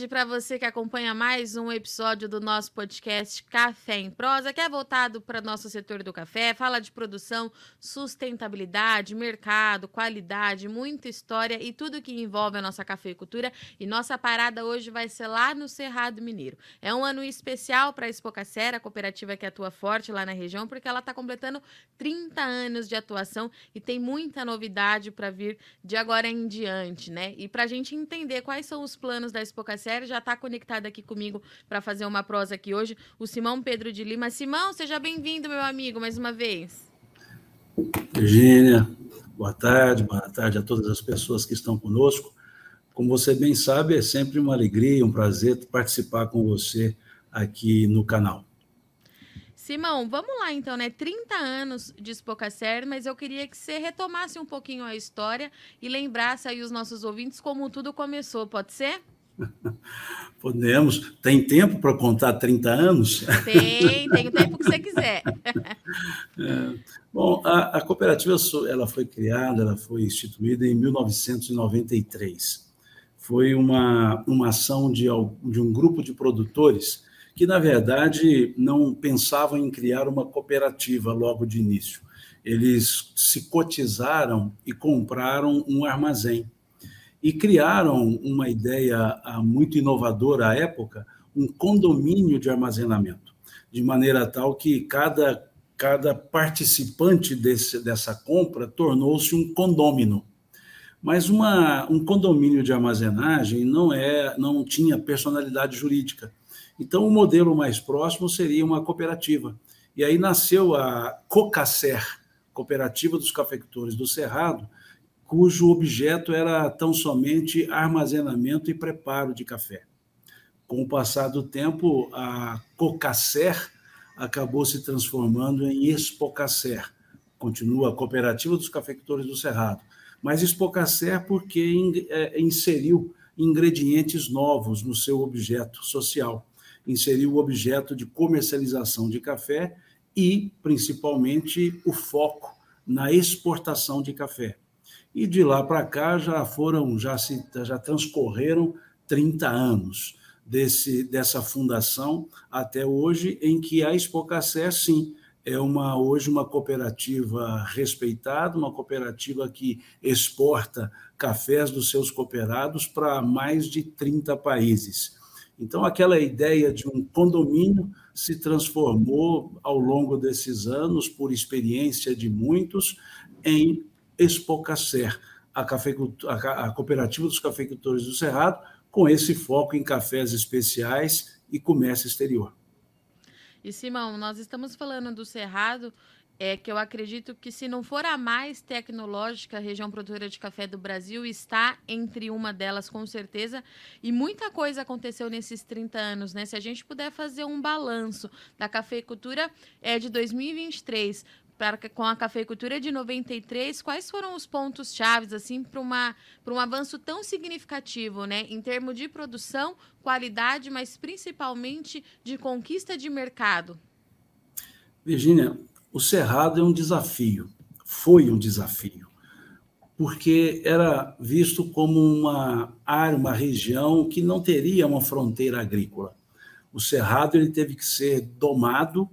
Tarde para você que acompanha mais um episódio do nosso podcast Café em Prosa, que é voltado para nosso setor do café, fala de produção, sustentabilidade, mercado, qualidade, muita história e tudo que envolve a nossa cafeicultura. E nossa parada hoje vai ser lá no Cerrado Mineiro. É um ano especial para a Expocacera, a cooperativa que atua forte lá na região, porque ela está completando 30 anos de atuação e tem muita novidade para vir de agora em diante, né? E para a gente entender quais são os planos da Já está conectado aqui comigo para fazer uma prosa aqui hoje, o Simão Pedro de Lima. Simão, seja bem-vindo, meu amigo, mais uma vez. Virgínia, boa tarde, boa tarde a todas as pessoas que estão conosco. Como você bem sabe, é sempre uma alegria, um prazer participar com você aqui no canal. Simão, vamos lá então, né? 30 anos de Spocacer, mas eu queria que você retomasse um pouquinho a história e lembrasse aí os nossos ouvintes como tudo começou, pode ser? Podemos. Tem tempo para contar 30 anos? Tem, tem o tempo que você quiser. É, bom, a, a, cooperativa ela foi criada, ela foi instituída em 1993. Foi uma, uma ação de, de um grupo de produtores que, na verdade, não pensavam em criar uma cooperativa logo de início. Eles se cotizaram e compraram um armazém. E criaram uma ideia ah, muito inovadora à época, um condomínio de armazenamento, de maneira tal que cada, cada participante desse, dessa compra tornou-se um condômino. Mas uma, um condomínio de armazenagem não é, não tinha personalidade jurídica. Então, o modelo mais próximo seria uma cooperativa. E aí nasceu a Cocacer, Cooperativa dos Cafeicultores do Cerrado, cujo objeto era tão somente armazenamento e preparo de café. Com o passar do tempo, a Cocacer acabou se transformando em Expocacer. Continua a Cooperativa dos Cafeicultores do Cerrado, mas Expocacer porque é, inseriu ingredientes novos no seu objeto social inseriu o objeto de comercialização de café e, principalmente, o foco na exportação de café. E de lá para cá já foram, já, se, já transcorreram 30 anos desse, dessa fundação até hoje, em que a Expocacé, sim, é uma, hoje uma cooperativa respeitada, uma cooperativa que exporta cafés dos seus cooperados para mais de 30 países. Então, aquela ideia de um condomínio se transformou ao longo desses anos, por experiência de muitos, em Expocacer, a, a cooperativa dos cafeicultores do Cerrado, com esse foco em cafés especiais e comércio exterior. E Simão, nós estamos falando do Cerrado é que eu acredito que, se não for a mais tecnológica região produtora de café do Brasil, está entre uma delas, com certeza. E muita coisa aconteceu nesses 30 anos, né? Se a gente puder fazer um balanço da cafeicultura é, de 2023 para, com a cafeicultura de 93, quais foram os pontos chaves assim para uma para um avanço tão significativo, né, em termos de produção, qualidade, mas principalmente de conquista de mercado? Virginia, o Cerrado é um desafio, foi um desafio, porque era visto como uma área, uma região que não teria uma fronteira agrícola. O Cerrado ele teve que ser domado,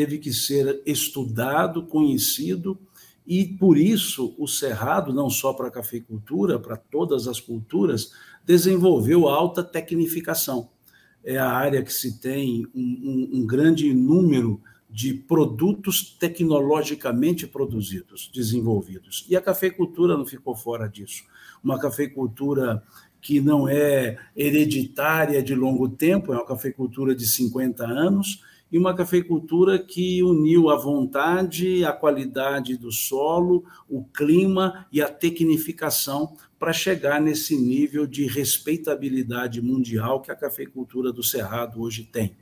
teve que ser estudado, conhecido, e por isso o Cerrado, não só para a cafeicultura, para todas as culturas, desenvolveu alta tecnificação. É a área que se tem um, um, um grande número de produtos tecnologicamente produzidos, desenvolvidos. E a cafeicultura não ficou fora disso. Uma cafeicultura que não é hereditária de longo tempo, é uma cafeicultura de 50 anos, e uma cafeicultura que uniu a vontade, a qualidade do solo, o clima e a tecnificação para chegar nesse nível de respeitabilidade mundial que a cafeicultura do Cerrado hoje tem.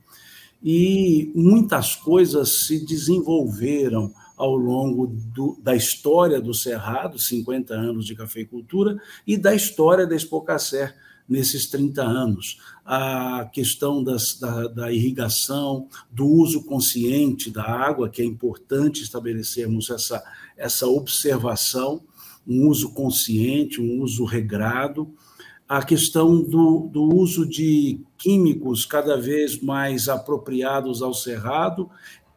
E muitas coisas se desenvolveram ao longo do, da história do Cerrado, 50 anos de cafeicultura, e da história da Expocacer nesses 30 anos. A questão das, da, da, irrigação, do uso consciente da água, que é importante estabelecermos essa, essa observação, um uso consciente, um uso regrado, a questão do, do uso de químicos cada vez mais apropriados ao cerrado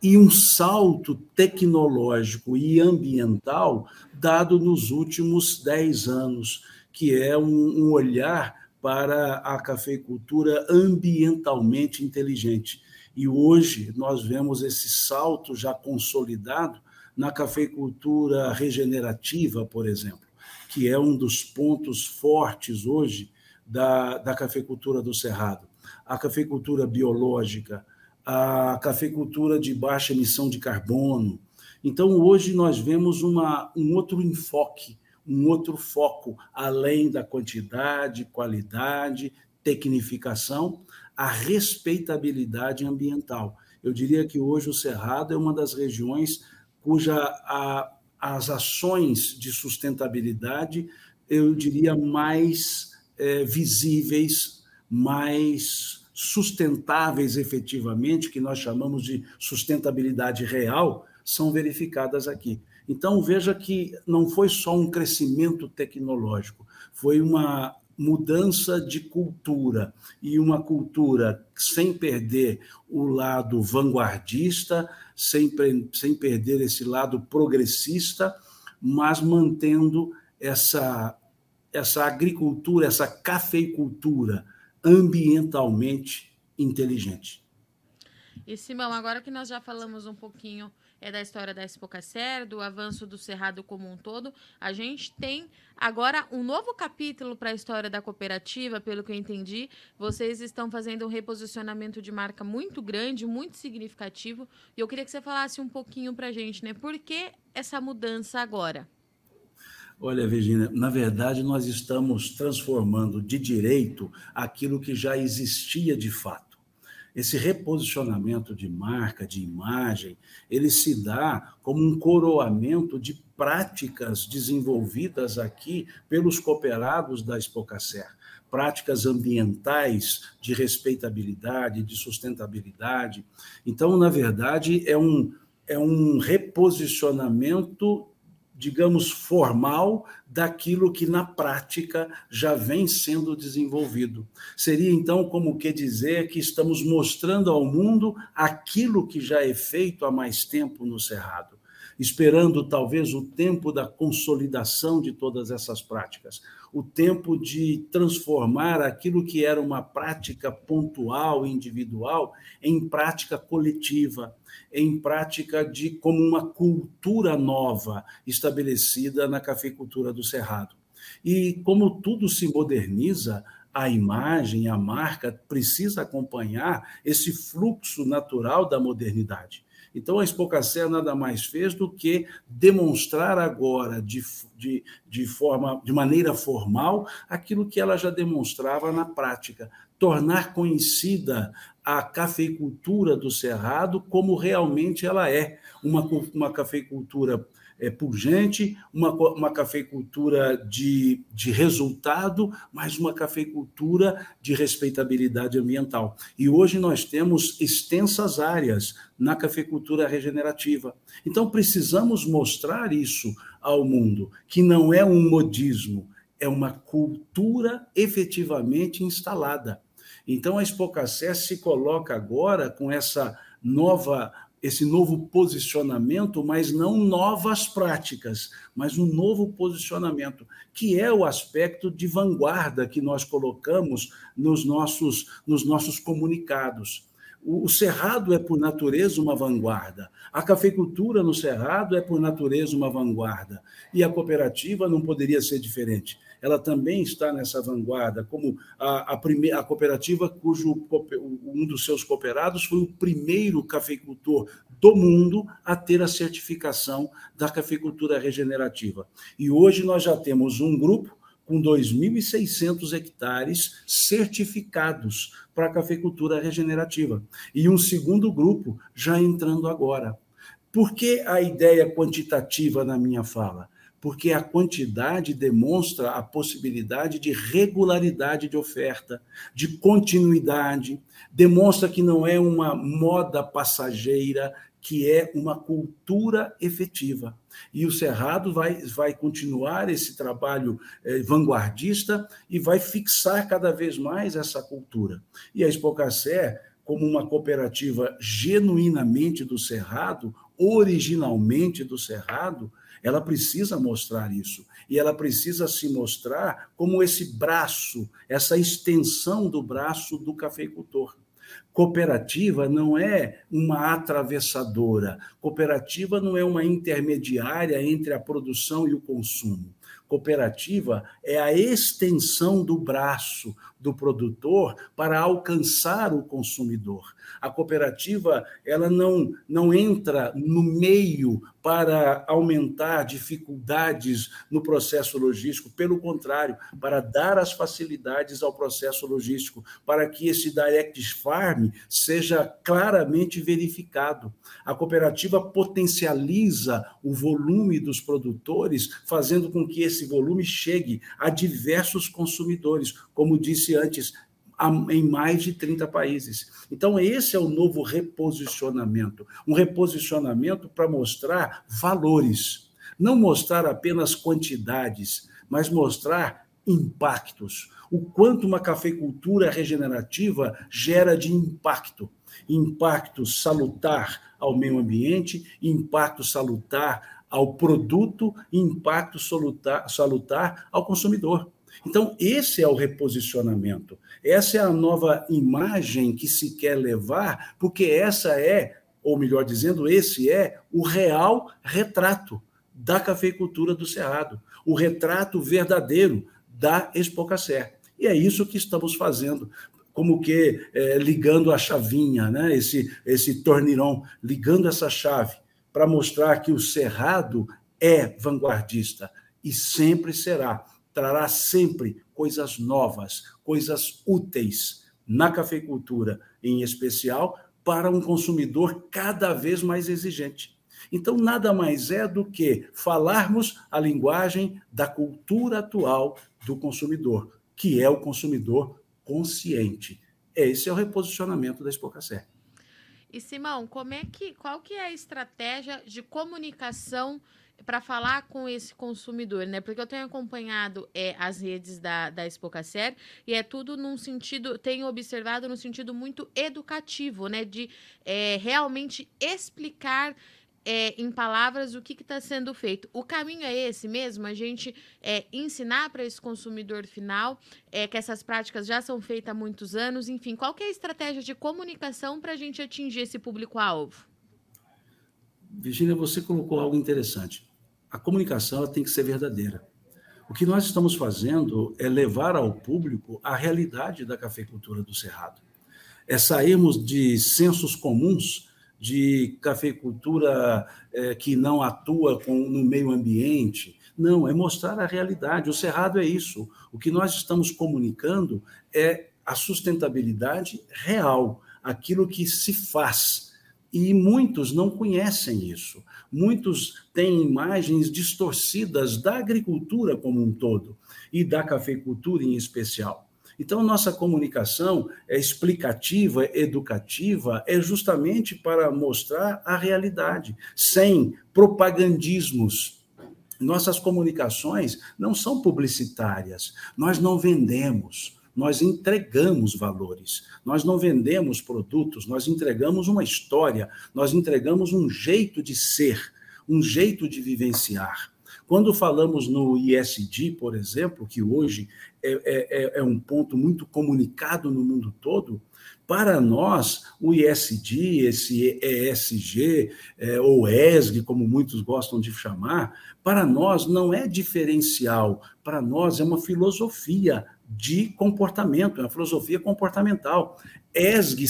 e um salto tecnológico e ambiental dado nos últimos dez anos, que é um, um olhar para a cafeicultura ambientalmente inteligente. E hoje nós vemos esse salto já consolidado na cafeicultura regenerativa, por exemplo, que é um dos pontos fortes hoje da, da cafeicultura do Cerrado. A cafeicultura biológica, a cafeicultura de baixa emissão de carbono. Então, hoje nós vemos uma, um outro enfoque, um outro foco, além da quantidade, qualidade, tecnificação, a respeitabilidade ambiental. Eu diria que hoje o Cerrado é uma das regiões cuja a, as ações de sustentabilidade, eu diria, mais é, visíveis, mais sustentáveis efetivamente, que nós chamamos de sustentabilidade real, são verificadas aqui. Então, veja que não foi só um crescimento tecnológico, foi uma mudança de cultura e uma cultura sem perder o lado vanguardista, sem, sem perder esse lado progressista, mas mantendo essa, essa agricultura, essa cafeicultura ambientalmente inteligente. E Simão, agora que nós já falamos um pouquinho é da história da Expocacer, do avanço do Cerrado como um todo, a gente tem agora um novo capítulo para a história da cooperativa, pelo que eu entendi. Vocês estão fazendo um reposicionamento de marca muito grande, muito significativo. E eu queria que você falasse um pouquinho para a gente, né? Por que essa mudança agora? Olha, Virginia, na verdade, nós estamos transformando de direito aquilo que já existia de fato. Esse reposicionamento de marca, de imagem, ele se dá como um coroamento de práticas desenvolvidas aqui pelos cooperados da Expocacer práticas ambientais de respeitabilidade, de sustentabilidade. Então, na verdade, é um, é um reposicionamento digamos, formal daquilo que na prática já vem sendo desenvolvido. Seria então como que dizer que estamos mostrando ao mundo aquilo que já é feito há mais tempo no Cerrado, esperando talvez o tempo da consolidação de todas essas práticas, o tempo de transformar aquilo que era uma prática pontual, individual, em prática coletiva em prática de como uma cultura nova estabelecida na cafeicultura do Cerrado. E como tudo se moderniza, a imagem, a marca precisa acompanhar esse fluxo natural da modernidade. Então, a Expocacé nada mais fez do que demonstrar agora, de, de, de, forma, de maneira formal, aquilo que ela já demonstrava na prática, tornar conhecida a cafeicultura do Cerrado como realmente ela é, uma, uma cafeicultura é, uma, uma cafeicultura de, de resultado, mas uma cafeicultura de respeitabilidade ambiental. E hoje nós temos extensas áreas na cafeicultura regenerativa. Então precisamos mostrar isso ao mundo, que não é um modismo, é uma cultura efetivamente instalada. Então a Expocacé se coloca agora com essa nova esse novo posicionamento, mas não novas práticas, mas um novo posicionamento, que é o aspecto de vanguarda que nós colocamos nos nossos, nos nossos comunicados. O Cerrado é, por natureza, uma vanguarda. A cafeicultura no Cerrado é, por natureza, uma vanguarda. E a cooperativa não poderia ser diferente ela também está nessa vanguarda, como a, a, a cooperativa cujo um dos seus cooperados foi o primeiro cafeicultor do mundo a ter a certificação da cafeicultura regenerativa. E hoje nós já temos um grupo com 2.600 hectares certificados para a cafeicultura regenerativa. E um segundo grupo já entrando agora. Por que a ideia quantitativa na minha fala? porque a quantidade demonstra a possibilidade de regularidade de oferta, de continuidade, demonstra que não é uma moda passageira que é uma cultura efetiva. E o Cerrado vai, vai continuar esse trabalho eh, vanguardista e vai fixar cada vez mais essa cultura. E a Expocacé, como uma cooperativa genuinamente do Cerrado, originalmente do Cerrado, ela precisa mostrar isso. E ela precisa se mostrar como esse braço, essa extensão do braço do cafeicultor. Cooperativa não é uma atravessadora, cooperativa não é uma intermediária entre a produção e o consumo. Cooperativa é a extensão do braço do produtor para alcançar o consumidor. A cooperativa ela não, não entra no meio para aumentar dificuldades no processo logístico, pelo contrário, para dar as facilidades ao processo logístico, para que esse direct farm seja claramente verificado. A cooperativa potencializa o volume dos produtores, fazendo com que esse volume chegue a diversos consumidores, como disse antes, em mais de 30 países. Então, esse é o novo reposicionamento um reposicionamento para mostrar valores, não mostrar apenas quantidades, mas mostrar impactos. O quanto uma cafeicultura regenerativa gera de impacto. Impacto salutar ao meio ambiente, impacto salutar ao produto, impacto salutar, salutar ao consumidor. Então, esse é o reposicionamento. Essa é a nova imagem que se quer levar, porque essa é, ou melhor dizendo, esse é o real retrato da cafeicultura do Cerrado, o retrato verdadeiro da Expocacé. E é isso que estamos fazendo, como que é, ligando a chavinha, né? esse, esse tornirão, ligando essa chave, para mostrar que o Cerrado é vanguardista e sempre será trará sempre coisas novas, coisas úteis na cafeicultura, em especial para um consumidor cada vez mais exigente. Então, nada mais é do que falarmos a linguagem da cultura atual do consumidor, que é o consumidor consciente. Esse é o reposicionamento da Expocacé. E Simão, como é que, qual que é a estratégia de comunicação para falar com esse consumidor, né? Porque eu tenho acompanhado é, as redes da, da Expocacer e é tudo num sentido, tenho observado no sentido muito educativo, né? De é, realmente explicar é, em palavras o que está sendo feito. O caminho é esse mesmo, a gente é, ensinar para esse consumidor final é, que essas práticas já são feitas há muitos anos, enfim, qual é a estratégia de comunicação para a gente atingir esse público-alvo? Virginia, você colocou algo interessante. A comunicação tem que ser verdadeira. O que nós estamos fazendo é levar ao público a realidade da cafeicultura do Cerrado. É sairmos de sensos comuns de cafeicultura é, que não atua com, no meio ambiente. Não, é mostrar a realidade. O Cerrado é isso. O que nós estamos comunicando é a sustentabilidade real, aquilo que se faz e muitos não conhecem isso. Muitos têm imagens distorcidas da agricultura como um todo e da cafeicultura em especial. Então, nossa comunicação é explicativa, educativa, é justamente para mostrar a realidade, sem propagandismos. Nossas comunicações não são publicitárias, nós não vendemos, nós entregamos valores. Nós não vendemos produtos, nós entregamos uma história, nós entregamos um jeito de ser, um jeito de vivenciar. Quando falamos no ISD, por exemplo, que hoje é, é, é, é um ponto muito comunicado no mundo todo, para nós, o ISD, esse ESG, é, ou ESG, como muitos gostam de chamar, para nós não é diferencial, para nós é uma filosofia de comportamento, é uma filosofia comportamental. ESG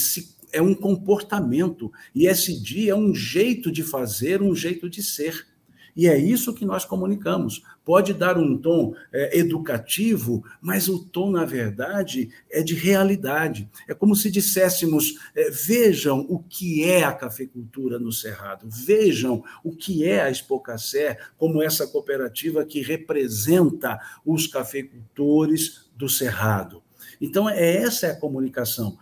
é um comportamento, e SD é um jeito de fazer, um jeito de ser. E é isso que nós comunicamos. Pode dar um tom é, educativo, mas o tom, na verdade, é de realidade. É como se disséssemos: é, vejam o que é a cafeicultura no Cerrado, vejam o que é a Expocacé, como essa cooperativa que representa os cafeicultores do Cerrado. Então, é essa é a comunicação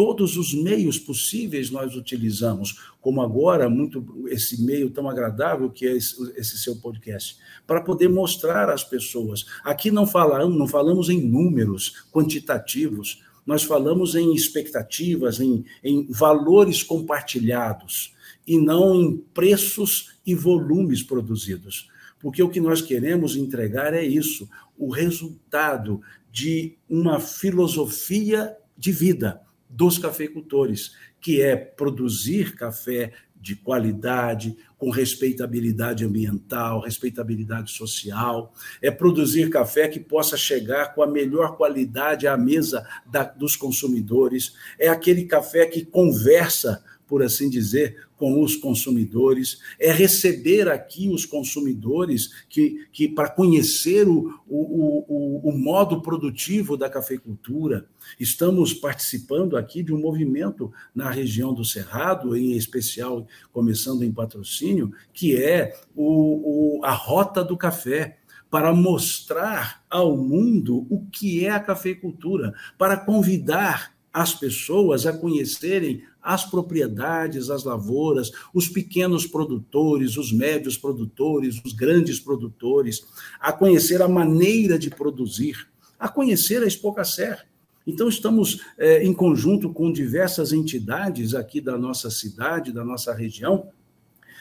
todos os meios possíveis nós utilizamos, como agora, muito esse meio tão agradável que é esse, seu podcast, para poder mostrar às pessoas. Aqui não falamos, não falamos em números quantitativos, nós falamos em expectativas, em, em valores compartilhados, e não em preços e volumes produzidos. Porque o que nós queremos entregar é isso, o resultado de uma filosofia de vida dos cafeicultores, que é produzir café de qualidade, com respeitabilidade ambiental, respeitabilidade social, é produzir café que possa chegar com a melhor qualidade à mesa da, dos consumidores, é aquele café que conversa por assim dizer, com os consumidores, é receber aqui os consumidores que, que para conhecer o, o, o, o modo produtivo da cafeicultura. Estamos participando aqui de um movimento na região do Cerrado, em especial começando em patrocínio, que é o, a Rota do Café para mostrar ao mundo o que é a cafeicultura, para convidar as pessoas a conhecerem as propriedades, as lavouras, os pequenos produtores, os médios produtores, os grandes produtores, a conhecer a maneira de produzir, a conhecer a Expocacer. Então, estamos é, em conjunto com diversas entidades aqui da nossa cidade, da nossa região,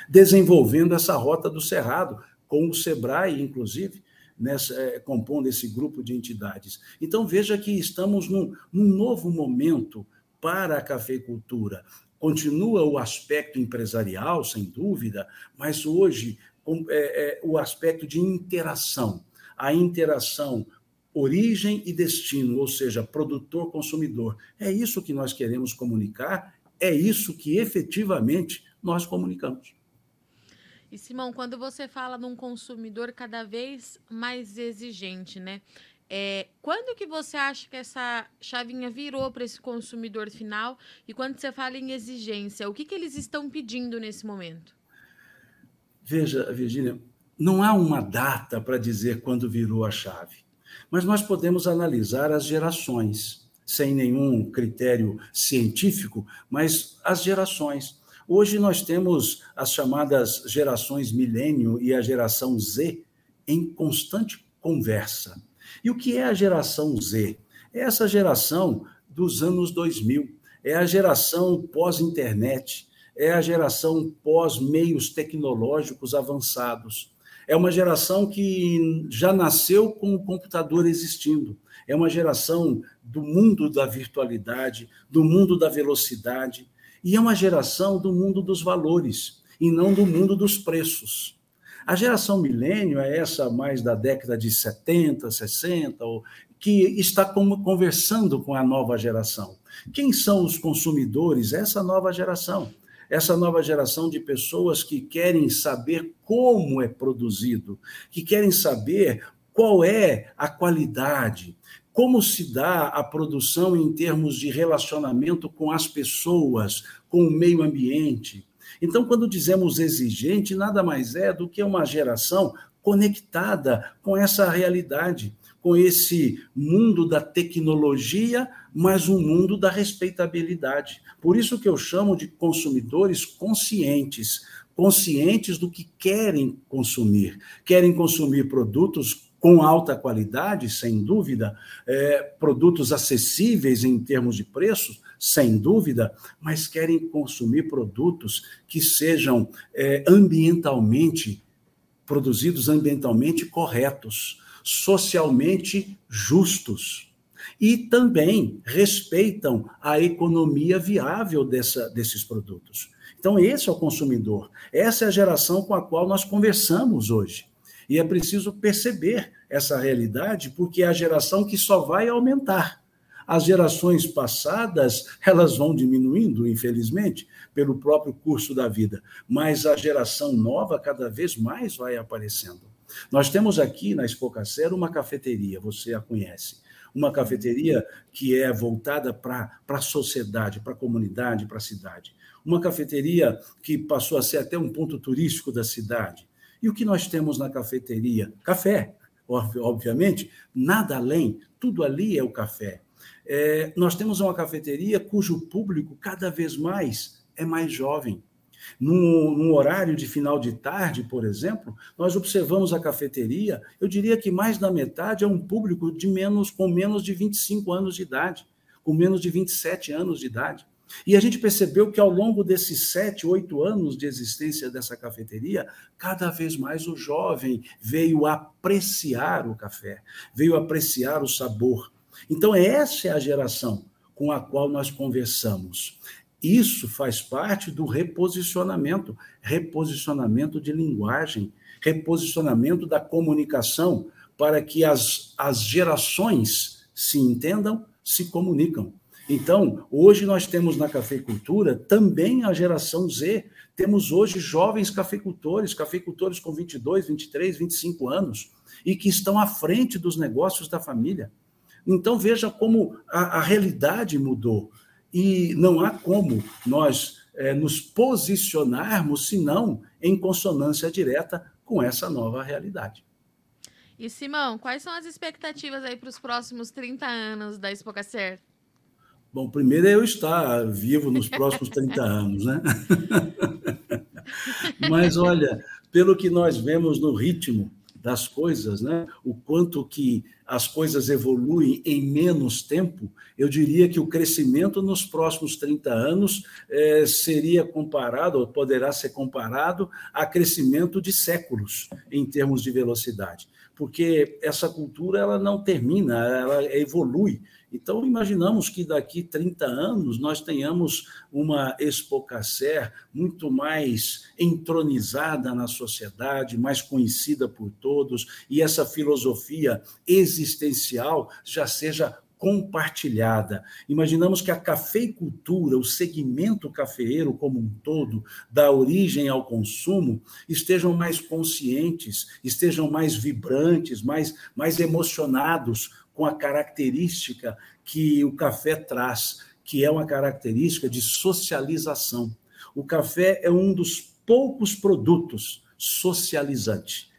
desenvolvendo essa rota do Cerrado, com o SEBRAE, inclusive, nessa, é, compondo esse grupo de entidades. Então, veja que estamos num, num novo momento para a cafeicultura. Continua o aspecto empresarial, sem dúvida, mas hoje é, é, o aspecto de interação. A interação origem e destino, ou seja, produtor-consumidor. É isso que nós queremos comunicar, é isso que efetivamente nós comunicamos. E Simão, quando você fala num consumidor cada vez mais exigente, né? É, quando que você acha que essa chavinha virou para esse consumidor final? E quando você fala em exigência, o que, que eles estão pedindo nesse momento? Veja, Virginia, não há uma data para dizer quando virou a chave, mas nós podemos analisar as gerações, sem nenhum critério científico, mas as gerações. Hoje nós temos as chamadas gerações milênio e a geração Z em constante conversa e o que é a geração Z? É essa geração dos anos 2000, é a geração pós-internet, é a geração pós-meios tecnológicos avançados. É uma geração que já nasceu com o computador existindo. É uma geração do mundo da virtualidade, do mundo da velocidade, e é uma geração do mundo dos valores, e não do mundo dos preços. A geração milênio é essa mais da década de 70, 60, que está conversando com a nova geração. Quem são os consumidores? Essa nova geração. Essa nova geração de pessoas que querem saber como é produzido, que querem saber qual é a qualidade, como se dá a produção em termos de relacionamento com as pessoas, com o meio ambiente, então, quando dizemos exigente, nada mais é do que uma geração conectada com essa realidade, com esse mundo da tecnologia, mas um mundo da respeitabilidade. Por isso que eu chamo de consumidores conscientes, conscientes do que querem consumir. Querem consumir produtos com alta qualidade, sem dúvida, é, produtos acessíveis em termos de preços, sem dúvida, mas querem consumir produtos que sejam é, ambientalmente produzidos ambientalmente corretos, socialmente justos e também respeitam a economia viável dessa, desses produtos. Então, esse é o consumidor, essa é a geração com a qual nós conversamos hoje. E é preciso perceber essa realidade, porque é a geração que só vai aumentar. As gerações passadas, elas vão diminuindo, infelizmente, pelo próprio curso da vida, mas a geração nova cada vez mais vai aparecendo. Nós temos aqui na Expocacera uma cafeteria, você a conhece. Uma cafeteria que é voltada para a sociedade, para a comunidade, para a cidade. Uma cafeteria que passou a ser até um ponto turístico da cidade. E o que nós temos na cafeteria? Café, obviamente, nada além, tudo ali é o café. É, nós temos uma cafeteria cujo público cada vez mais é mais jovem. Num, num, horário de final de tarde, por exemplo, nós observamos a cafeteria, eu diria que mais da metade é um público de menos com menos de 25 anos de idade, com menos de 27 anos de idade. E a gente percebeu que ao longo desses sete, oito anos de existência dessa cafeteria, cada vez mais o jovem veio apreciar o café, veio apreciar o sabor. Então, essa é a geração com a qual nós conversamos. Isso faz parte do reposicionamento reposicionamento de linguagem, reposicionamento da comunicação, para que as, as gerações se entendam, se comunicam. Então, hoje nós temos na cafeicultura também a geração Z. Temos hoje jovens cafeicultores, cafeicultores com 22, 23, 25 anos, e que estão à frente dos negócios da família. Então, veja como a, a realidade mudou. E não há como nós é, nos posicionarmos, senão em consonância direta com essa nova realidade. E Simão, quais são as expectativas aí para os próximos 30 anos da Expocacer? Bom, primeiro é eu estar vivo nos próximos 30 anos, né? Mas olha, pelo que nós vemos no ritmo das coisas, né? O quanto que as coisas evoluem em menos tempo, eu diria que o crescimento nos próximos 30 anos é, seria comparado, ou poderá ser comparado, a crescimento de séculos em termos de velocidade, porque essa cultura ela não termina, ela evolui então, imaginamos que daqui 30 anos nós tenhamos uma Expocacer muito mais entronizada na sociedade, mais conhecida por todos, e essa filosofia existencial já seja compartilhada. Imaginamos que a cafeicultura, o segmento cafeeiro como um todo, da origem ao consumo, estejam mais conscientes, estejam mais vibrantes, mais, mais emocionados com a característica que o café traz, que é uma característica de socialização. O café é um dos poucos produtos socializante.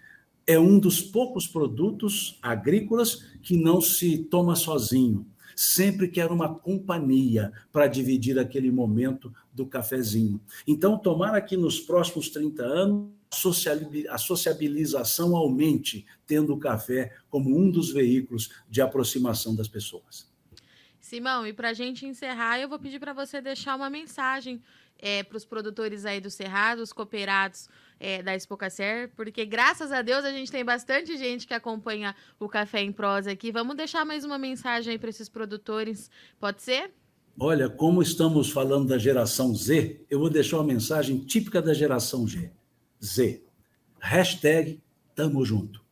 É um dos poucos produtos agrícolas que não se toma sozinho. Sempre quer uma companhia para dividir aquele momento do cafezinho. Então, tomara que nos próximos 30 anos a sociabilização aumente, tendo o café como um dos veículos de aproximação das pessoas. Simão, e para a gente encerrar, eu vou pedir para você deixar uma mensagem é, para os produtores aí do Cerrado, os cooperados é, da Expocacer, porque graças a Deus a gente tem bastante gente que acompanha o Café em Prosa aqui. Vamos deixar mais uma mensagem aí para esses produtores, pode ser? Olha, como estamos falando da geração Z, eu vou deixar uma mensagem típica da geração G. Z. Hashtag tamo junto.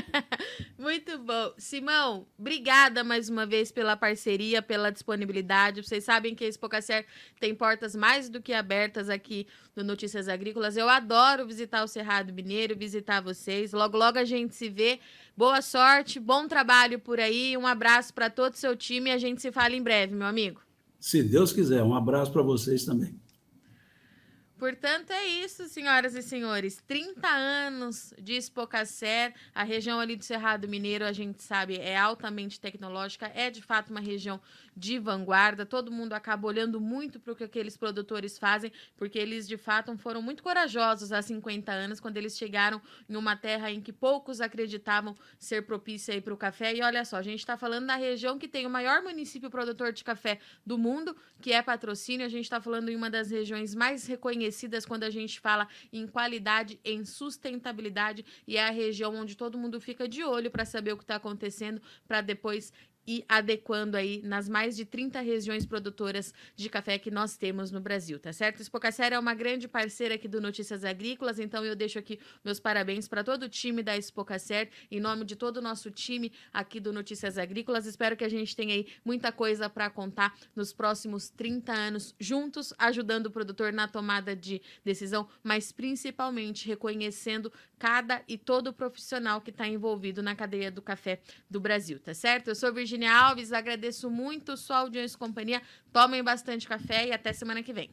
Muito bom. Simão, obrigada mais uma vez pela parceria, pela disponibilidade. Vocês sabem que a Expocacer tem portas mais do que abertas aqui no Notícias Agrícolas. Eu adoro visitar o Cerrado Mineiro, visitar vocês. Logo, logo a gente se vê. Boa sorte, bom trabalho por aí. Um abraço para todo o seu time e a gente se fala em breve, meu amigo. Se Deus quiser. Um abraço para vocês também. Portanto, é isso, senhoras e senhores. 30 anos de Espocacer, a região ali do Cerrado Mineiro, a gente sabe, é altamente tecnológica, é de fato uma região de vanguarda. Todo mundo acaba olhando muito para o que aqueles produtores fazem, porque eles de fato foram muito corajosos há 50 anos, quando eles chegaram em uma terra em que poucos acreditavam ser propícia para o café. E olha só, a gente está falando da região que tem o maior município produtor de café do mundo, que é patrocínio. A gente está falando em uma das regiões mais reconhecidas quando a gente fala em qualidade, em sustentabilidade, e é a região onde todo mundo fica de olho para saber o que está acontecendo, para depois e adequando aí nas mais de 30 regiões produtoras de café que nós temos no Brasil, tá certo? Expocacer é uma grande parceira aqui do Notícias Agrícolas, então eu deixo aqui meus parabéns para todo o time da Expocacer, em nome de todo o nosso time aqui do Notícias Agrícolas. Espero que a gente tenha aí muita coisa para contar nos próximos 30 anos juntos, ajudando o produtor na tomada de decisão, mas principalmente reconhecendo cada e todo profissional que está envolvido na cadeia do café do Brasil, tá certo? Eu sou Virginia Virginia Alves, agradeço muito sua audiência e companhia. Tomem bastante café e até semana que vem.